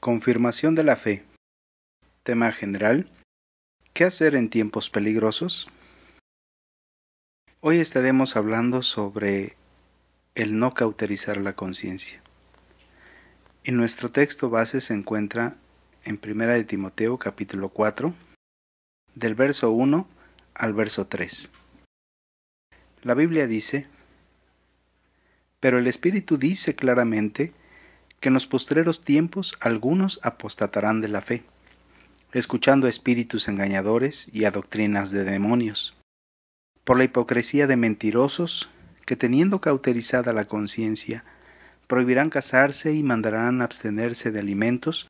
Confirmación de la fe. Tema general. ¿Qué hacer en tiempos peligrosos? Hoy estaremos hablando sobre el no cauterizar la conciencia. Y nuestro texto base se encuentra en 1 de Timoteo capítulo 4, del verso 1 al verso 3. La Biblia dice, pero el Espíritu dice claramente que en los postreros tiempos algunos apostatarán de la fe, escuchando a espíritus engañadores y a doctrinas de demonios, por la hipocresía de mentirosos que teniendo cauterizada la conciencia, prohibirán casarse y mandarán abstenerse de alimentos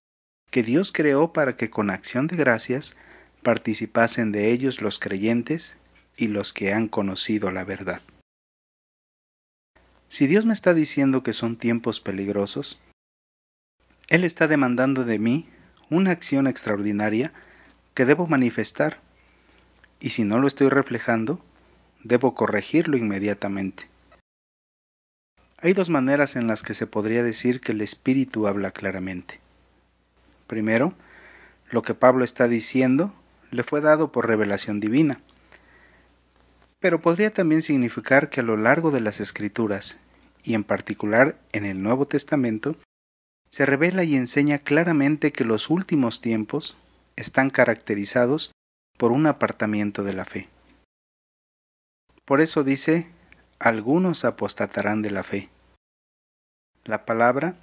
que Dios creó para que con acción de gracias participasen de ellos los creyentes y los que han conocido la verdad. Si Dios me está diciendo que son tiempos peligrosos, Él está demandando de mí una acción extraordinaria que debo manifestar, y si no lo estoy reflejando, debo corregirlo inmediatamente. Hay dos maneras en las que se podría decir que el Espíritu habla claramente. Primero, lo que Pablo está diciendo le fue dado por revelación divina pero podría también significar que a lo largo de las escrituras, y en particular en el Nuevo Testamento, se revela y enseña claramente que los últimos tiempos están caracterizados por un apartamiento de la fe. Por eso dice, algunos apostatarán de la fe. La palabra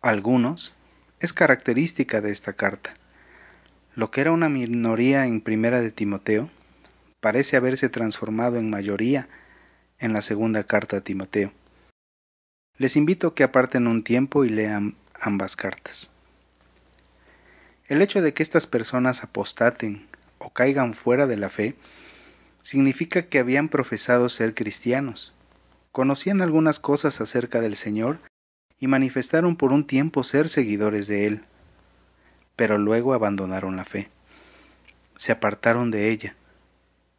algunos es característica de esta carta. Lo que era una minoría en primera de Timoteo, parece haberse transformado en mayoría en la segunda carta a Timoteo. Les invito a que aparten un tiempo y lean ambas cartas. El hecho de que estas personas apostaten o caigan fuera de la fe significa que habían profesado ser cristianos, conocían algunas cosas acerca del Señor y manifestaron por un tiempo ser seguidores de Él, pero luego abandonaron la fe, se apartaron de ella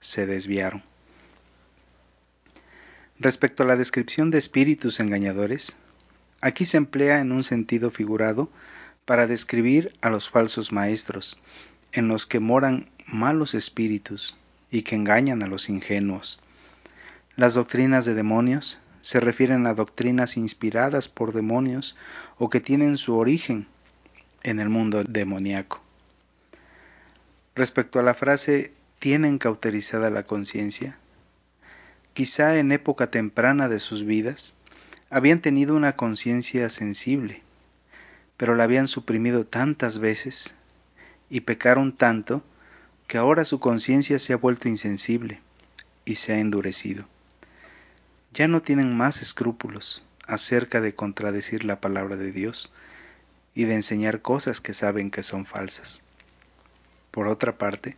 se desviaron. Respecto a la descripción de espíritus engañadores, aquí se emplea en un sentido figurado para describir a los falsos maestros, en los que moran malos espíritus y que engañan a los ingenuos. Las doctrinas de demonios se refieren a doctrinas inspiradas por demonios o que tienen su origen en el mundo demoníaco. Respecto a la frase tienen cauterizada la conciencia. Quizá en época temprana de sus vidas habían tenido una conciencia sensible, pero la habían suprimido tantas veces y pecaron tanto que ahora su conciencia se ha vuelto insensible y se ha endurecido. Ya no tienen más escrúpulos acerca de contradecir la palabra de Dios y de enseñar cosas que saben que son falsas. Por otra parte,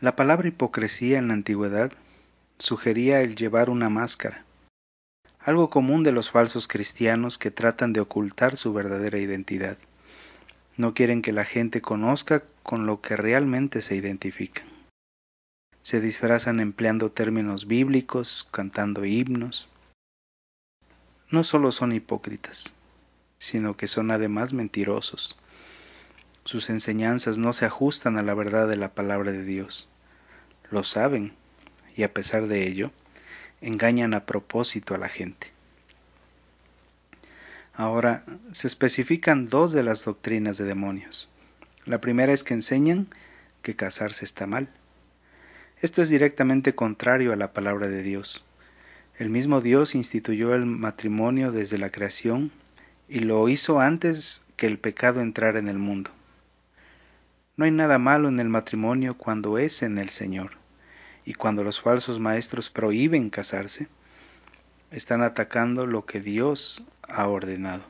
la palabra hipocresía en la antigüedad sugería el llevar una máscara, algo común de los falsos cristianos que tratan de ocultar su verdadera identidad. No quieren que la gente conozca con lo que realmente se identifican. Se disfrazan empleando términos bíblicos, cantando himnos. No solo son hipócritas, sino que son además mentirosos. Sus enseñanzas no se ajustan a la verdad de la palabra de Dios. Lo saben y a pesar de ello, engañan a propósito a la gente. Ahora, se especifican dos de las doctrinas de demonios. La primera es que enseñan que casarse está mal. Esto es directamente contrario a la palabra de Dios. El mismo Dios instituyó el matrimonio desde la creación y lo hizo antes que el pecado entrara en el mundo. No hay nada malo en el matrimonio cuando es en el Señor. Y cuando los falsos maestros prohíben casarse, están atacando lo que Dios ha ordenado.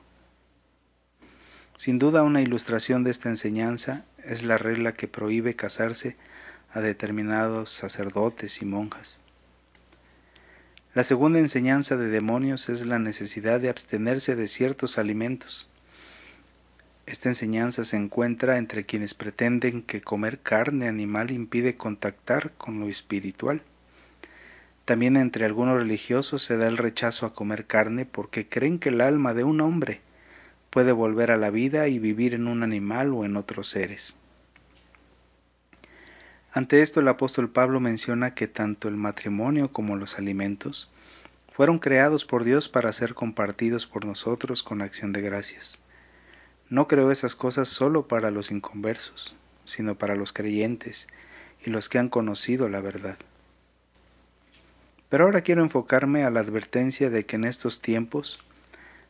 Sin duda una ilustración de esta enseñanza es la regla que prohíbe casarse a determinados sacerdotes y monjas. La segunda enseñanza de demonios es la necesidad de abstenerse de ciertos alimentos, esta enseñanza se encuentra entre quienes pretenden que comer carne animal impide contactar con lo espiritual. También entre algunos religiosos se da el rechazo a comer carne porque creen que el alma de un hombre puede volver a la vida y vivir en un animal o en otros seres. Ante esto el apóstol Pablo menciona que tanto el matrimonio como los alimentos fueron creados por Dios para ser compartidos por nosotros con acción de gracias. No creó esas cosas solo para los inconversos, sino para los creyentes y los que han conocido la verdad. Pero ahora quiero enfocarme a la advertencia de que en estos tiempos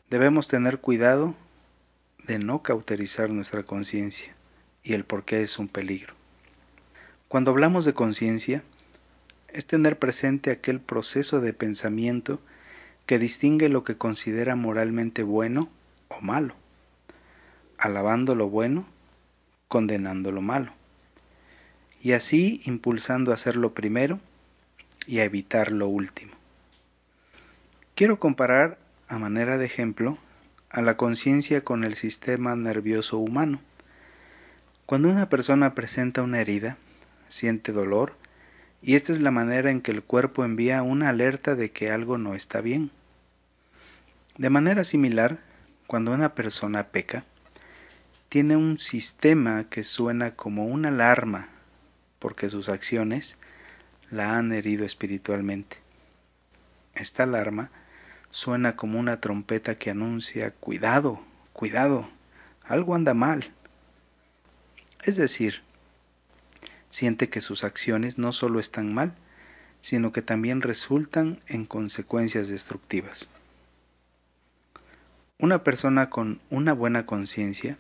debemos tener cuidado de no cauterizar nuestra conciencia y el por qué es un peligro. Cuando hablamos de conciencia, es tener presente aquel proceso de pensamiento que distingue lo que considera moralmente bueno o malo, alabando lo bueno, condenando lo malo, y así impulsando a hacer lo primero y a evitar lo último. Quiero comparar, a manera de ejemplo, a la conciencia con el sistema nervioso humano. Cuando una persona presenta una herida, siente dolor, y esta es la manera en que el cuerpo envía una alerta de que algo no está bien. De manera similar, cuando una persona peca, tiene un sistema que suena como una alarma porque sus acciones la han herido espiritualmente. Esta alarma suena como una trompeta que anuncia cuidado, cuidado, algo anda mal. Es decir, siente que sus acciones no solo están mal, sino que también resultan en consecuencias destructivas. Una persona con una buena conciencia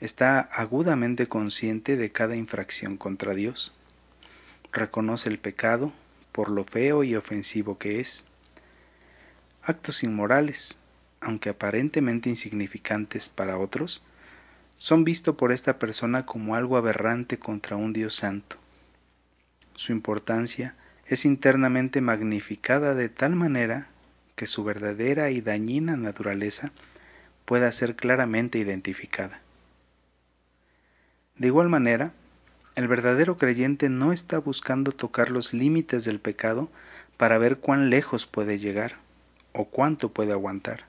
está agudamente consciente de cada infracción contra Dios. Reconoce el pecado por lo feo y ofensivo que es. Actos inmorales, aunque aparentemente insignificantes para otros, son vistos por esta persona como algo aberrante contra un Dios santo. Su importancia es internamente magnificada de tal manera que su verdadera y dañina naturaleza pueda ser claramente identificada. De igual manera, el verdadero creyente no está buscando tocar los límites del pecado para ver cuán lejos puede llegar o cuánto puede aguantar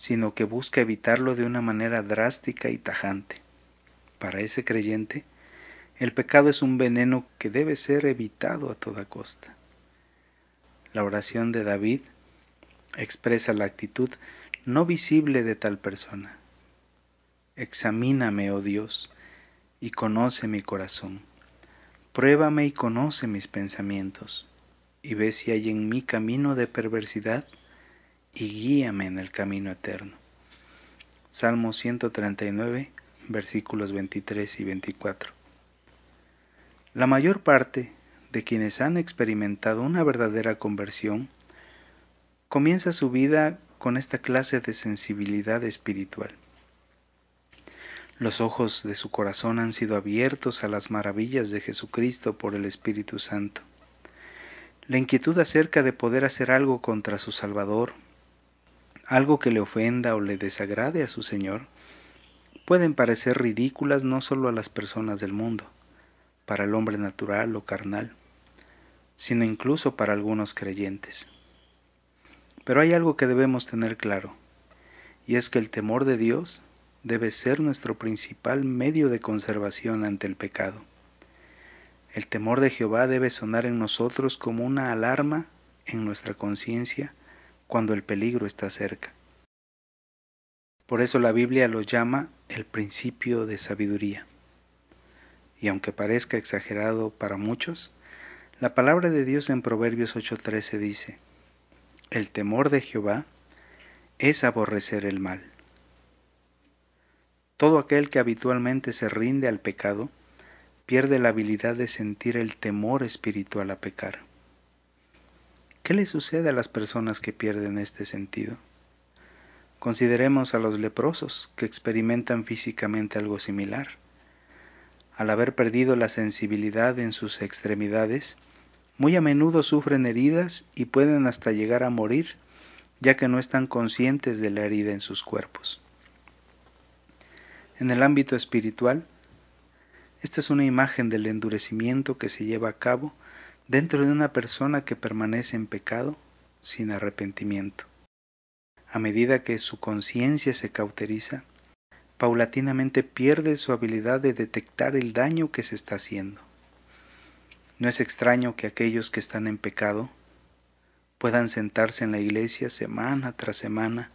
sino que busca evitarlo de una manera drástica y tajante. Para ese creyente, el pecado es un veneno que debe ser evitado a toda costa. La oración de David expresa la actitud no visible de tal persona. Examíname, oh Dios, y conoce mi corazón. Pruébame y conoce mis pensamientos, y ve si hay en mí camino de perversidad y guíame en el camino eterno. Salmo 139, versículos 23 y 24. La mayor parte de quienes han experimentado una verdadera conversión comienza su vida con esta clase de sensibilidad espiritual. Los ojos de su corazón han sido abiertos a las maravillas de Jesucristo por el Espíritu Santo. La inquietud acerca de poder hacer algo contra su Salvador algo que le ofenda o le desagrade a su Señor, pueden parecer ridículas no solo a las personas del mundo, para el hombre natural o carnal, sino incluso para algunos creyentes. Pero hay algo que debemos tener claro, y es que el temor de Dios debe ser nuestro principal medio de conservación ante el pecado. El temor de Jehová debe sonar en nosotros como una alarma en nuestra conciencia cuando el peligro está cerca. Por eso la Biblia lo llama el principio de sabiduría. Y aunque parezca exagerado para muchos, la palabra de Dios en Proverbios 8:13 dice, El temor de Jehová es aborrecer el mal. Todo aquel que habitualmente se rinde al pecado pierde la habilidad de sentir el temor espiritual a pecar. ¿Qué le sucede a las personas que pierden este sentido? Consideremos a los leprosos que experimentan físicamente algo similar. Al haber perdido la sensibilidad en sus extremidades, muy a menudo sufren heridas y pueden hasta llegar a morir, ya que no están conscientes de la herida en sus cuerpos. En el ámbito espiritual, esta es una imagen del endurecimiento que se lleva a cabo dentro de una persona que permanece en pecado sin arrepentimiento. a medida que su conciencia se cauteriza, paulatinamente pierde su habilidad de detectar el daño que se está haciendo. No es extraño que aquellos que están en pecado puedan sentarse en la iglesia semana tras semana,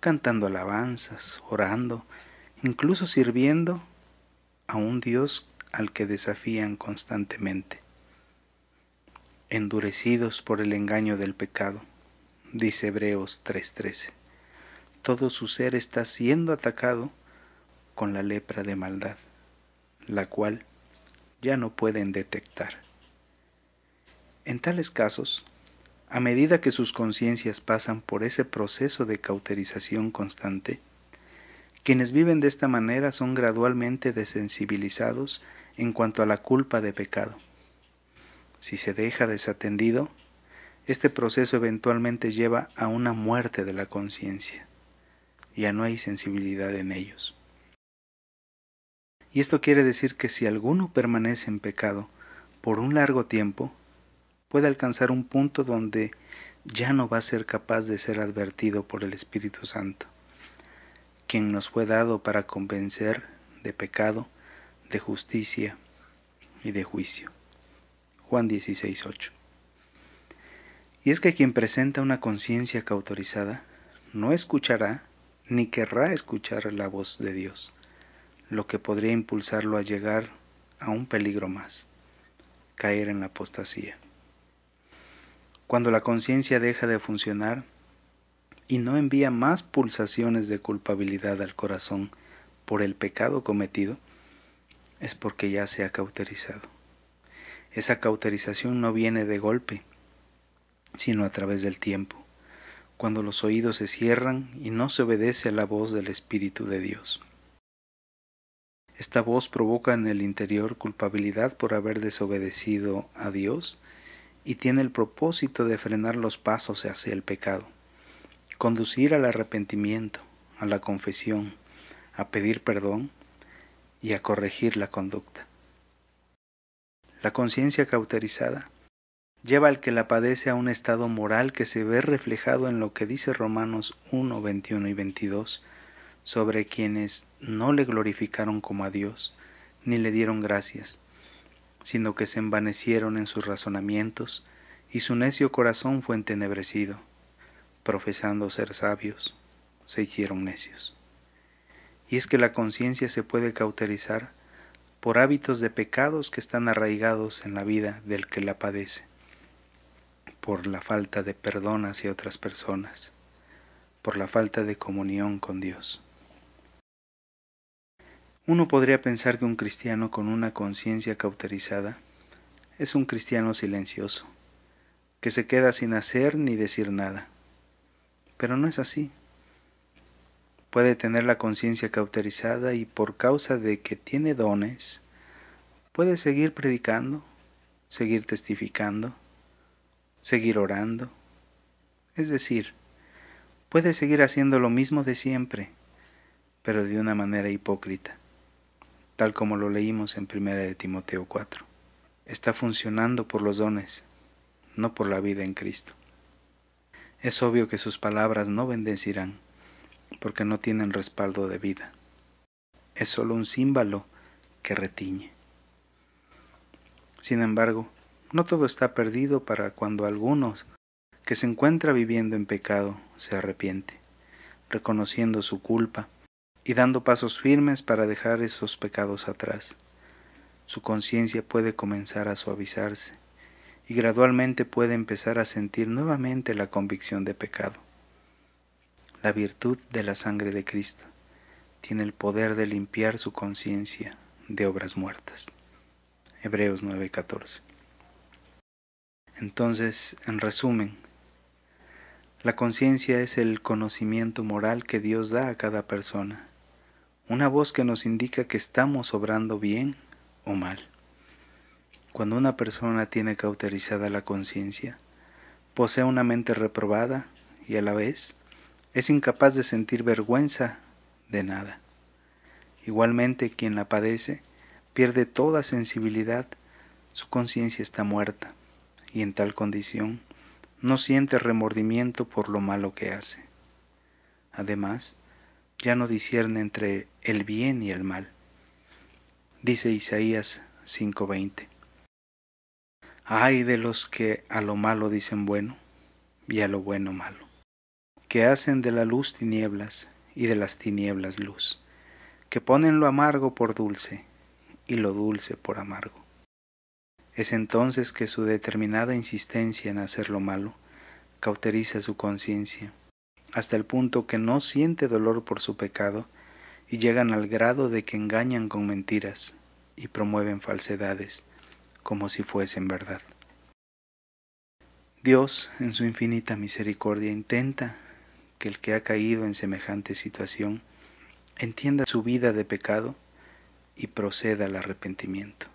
cantando alabanzas, orando, incluso sirviendo a un Dios al que desafían constantemente. Endurecidos por el engaño del pecado, dice Hebreos 3:13. Todo su ser está siendo atacado con la lepra de maldad, la cual ya no pueden detectar. En tales casos, a medida que sus conciencias pasan por ese proceso de cauterización constante, quienes viven de esta manera son gradualmente desensibilizados en cuanto a la culpa de pecado. Si se deja desatendido, este proceso eventualmente lleva a una muerte de la conciencia. Ya no hay sensibilidad en ellos. Y esto quiere decir que si alguno permanece en pecado por un largo tiempo, puede alcanzar un punto donde ya no va a ser capaz de ser advertido por el Espíritu Santo, quien nos fue dado para convencer de pecado, de justicia y de juicio. Juan 16:8. Y es que quien presenta una conciencia cautorizada no escuchará ni querrá escuchar la voz de Dios lo que podría impulsarlo a llegar a un peligro más, caer en la apostasía. Cuando la conciencia deja de funcionar y no envía más pulsaciones de culpabilidad al corazón por el pecado cometido, es porque ya se ha cauterizado. Esa cauterización no viene de golpe, sino a través del tiempo, cuando los oídos se cierran y no se obedece a la voz del Espíritu de Dios. Esta voz provoca en el interior culpabilidad por haber desobedecido a Dios y tiene el propósito de frenar los pasos hacia el pecado, conducir al arrepentimiento, a la confesión, a pedir perdón y a corregir la conducta. La conciencia cauterizada lleva al que la padece a un estado moral que se ve reflejado en lo que dice Romanos 1, 21 y 22, sobre quienes no le glorificaron como a Dios, ni le dieron gracias, sino que se envanecieron en sus razonamientos, y su necio corazón fue entenebrecido, profesando ser sabios, se hicieron necios. Y es que la conciencia se puede cauterizar por hábitos de pecados que están arraigados en la vida del que la padece, por la falta de perdón hacia otras personas, por la falta de comunión con Dios. Uno podría pensar que un cristiano con una conciencia cauterizada es un cristiano silencioso, que se queda sin hacer ni decir nada. Pero no es así. Puede tener la conciencia cauterizada y por causa de que tiene dones, puede seguir predicando, seguir testificando, seguir orando. Es decir, puede seguir haciendo lo mismo de siempre, pero de una manera hipócrita tal como lo leímos en 1 de Timoteo 4. Está funcionando por los dones, no por la vida en Cristo. Es obvio que sus palabras no bendecirán, porque no tienen respaldo de vida. Es solo un símbolo que retiñe. Sin embargo, no todo está perdido para cuando algunos que se encuentra viviendo en pecado se arrepiente, reconociendo su culpa y dando pasos firmes para dejar esos pecados atrás. Su conciencia puede comenzar a suavizarse y gradualmente puede empezar a sentir nuevamente la convicción de pecado. La virtud de la sangre de Cristo tiene el poder de limpiar su conciencia de obras muertas. Hebreos 9:14. Entonces, en resumen, la conciencia es el conocimiento moral que Dios da a cada persona una voz que nos indica que estamos obrando bien o mal. Cuando una persona tiene cauterizada la conciencia, posee una mente reprobada y a la vez es incapaz de sentir vergüenza de nada. Igualmente quien la padece pierde toda sensibilidad, su conciencia está muerta y en tal condición no siente remordimiento por lo malo que hace. Además, ya no discierne entre el bien y el mal. Dice Isaías 5:20. Ay de los que a lo malo dicen bueno y a lo bueno malo, que hacen de la luz tinieblas y de las tinieblas luz, que ponen lo amargo por dulce y lo dulce por amargo. Es entonces que su determinada insistencia en hacer lo malo cauteriza su conciencia, hasta el punto que no siente dolor por su pecado y llegan al grado de que engañan con mentiras y promueven falsedades como si fuesen verdad. Dios, en su infinita misericordia, intenta que el que ha caído en semejante situación entienda su vida de pecado y proceda al arrepentimiento.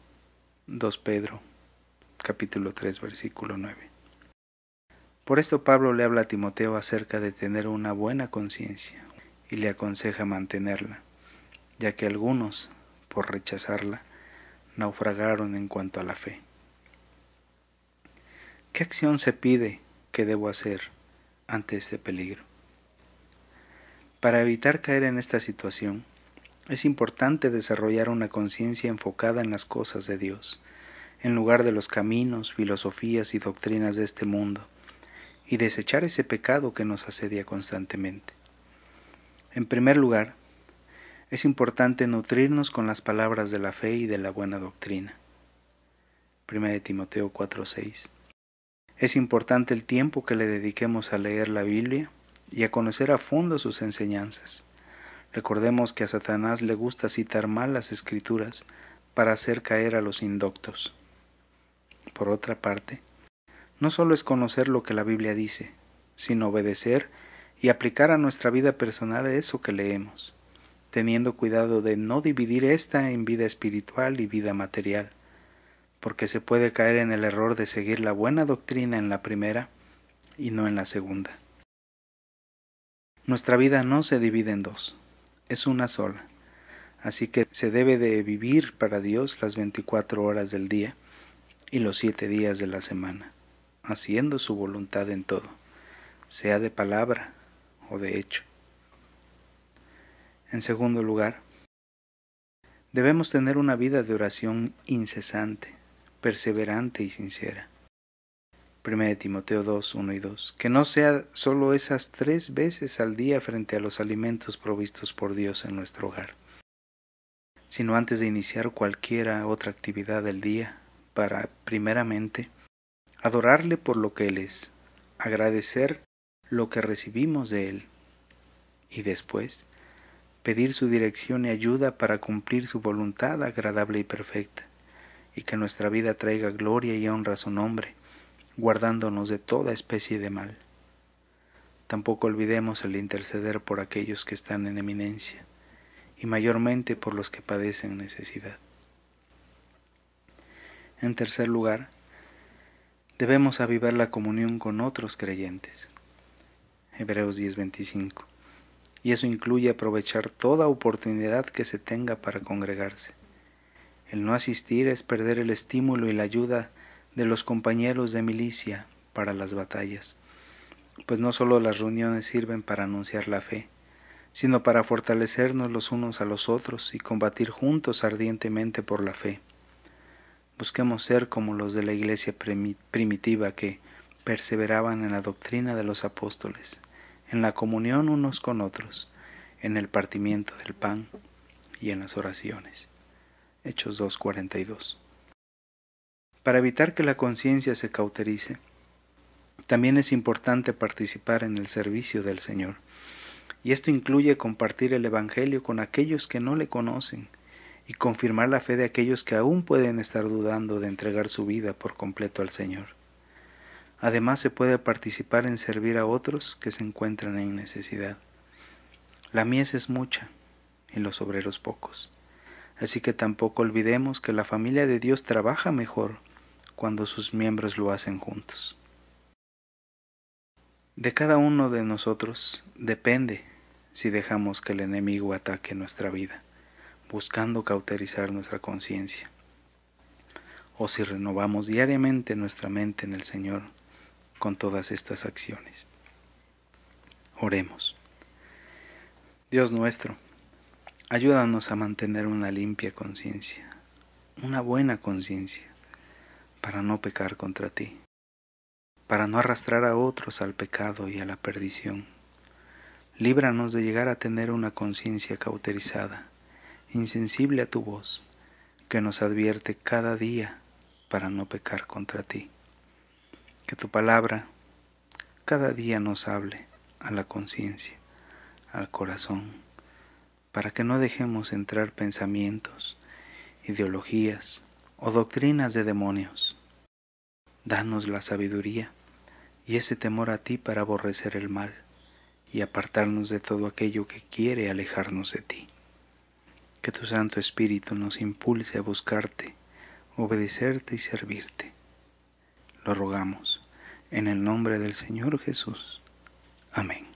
2 Pedro capítulo 3 versículo 9. Por esto Pablo le habla a Timoteo acerca de tener una buena conciencia y le aconseja mantenerla, ya que algunos, por rechazarla, naufragaron en cuanto a la fe. ¿Qué acción se pide que debo hacer ante este peligro? Para evitar caer en esta situación, es importante desarrollar una conciencia enfocada en las cosas de Dios, en lugar de los caminos, filosofías y doctrinas de este mundo, y desechar ese pecado que nos asedia constantemente. En primer lugar, es importante nutrirnos con las palabras de la fe y de la buena doctrina. 1 Timoteo 4:6. Es importante el tiempo que le dediquemos a leer la Biblia y a conocer a fondo sus enseñanzas. Recordemos que a Satanás le gusta citar mal las escrituras para hacer caer a los indoctos. Por otra parte, no solo es conocer lo que la Biblia dice, sino obedecer y aplicar a nuestra vida personal eso que leemos teniendo cuidado de no dividir esta en vida espiritual y vida material, porque se puede caer en el error de seguir la buena doctrina en la primera y no en la segunda. Nuestra vida no se divide en dos, es una sola, así que se debe de vivir para Dios las 24 horas del día y los siete días de la semana, haciendo su voluntad en todo, sea de palabra o de hecho. En segundo lugar, debemos tener una vida de oración incesante, perseverante y sincera. 1 Timoteo 2, 1 y 2. Que no sea solo esas tres veces al día frente a los alimentos provistos por Dios en nuestro hogar, sino antes de iniciar cualquiera otra actividad del día, para, primeramente, adorarle por lo que Él es, agradecer lo que recibimos de Él, y después, pedir su dirección y ayuda para cumplir su voluntad agradable y perfecta, y que nuestra vida traiga gloria y honra a su nombre, guardándonos de toda especie de mal. Tampoco olvidemos el interceder por aquellos que están en eminencia, y mayormente por los que padecen necesidad. En tercer lugar, debemos avivar la comunión con otros creyentes. Hebreos 10:25 y eso incluye aprovechar toda oportunidad que se tenga para congregarse. El no asistir es perder el estímulo y la ayuda de los compañeros de milicia para las batallas, pues no solo las reuniones sirven para anunciar la fe, sino para fortalecernos los unos a los otros y combatir juntos ardientemente por la fe. Busquemos ser como los de la iglesia primitiva que perseveraban en la doctrina de los apóstoles, en la comunión unos con otros, en el partimiento del pan y en las oraciones. Hechos 2.42. Para evitar que la conciencia se cauterice, también es importante participar en el servicio del Señor, y esto incluye compartir el Evangelio con aquellos que no le conocen y confirmar la fe de aquellos que aún pueden estar dudando de entregar su vida por completo al Señor. Además se puede participar en servir a otros que se encuentran en necesidad. La mies es mucha y los obreros pocos. Así que tampoco olvidemos que la familia de Dios trabaja mejor cuando sus miembros lo hacen juntos. De cada uno de nosotros depende si dejamos que el enemigo ataque nuestra vida, buscando cauterizar nuestra conciencia, o si renovamos diariamente nuestra mente en el Señor con todas estas acciones. Oremos. Dios nuestro, ayúdanos a mantener una limpia conciencia, una buena conciencia, para no pecar contra ti, para no arrastrar a otros al pecado y a la perdición. Líbranos de llegar a tener una conciencia cauterizada, insensible a tu voz, que nos advierte cada día para no pecar contra ti. Que tu palabra cada día nos hable a la conciencia al corazón, para que no dejemos entrar pensamientos, ideologías o doctrinas de demonios. Danos la sabiduría y ese temor a ti para aborrecer el mal y apartarnos de todo aquello que quiere alejarnos de ti. Que tu Santo Espíritu nos impulse a buscarte, obedecerte y servirte. Lo rogamos en el nombre del Señor Jesús. Amén.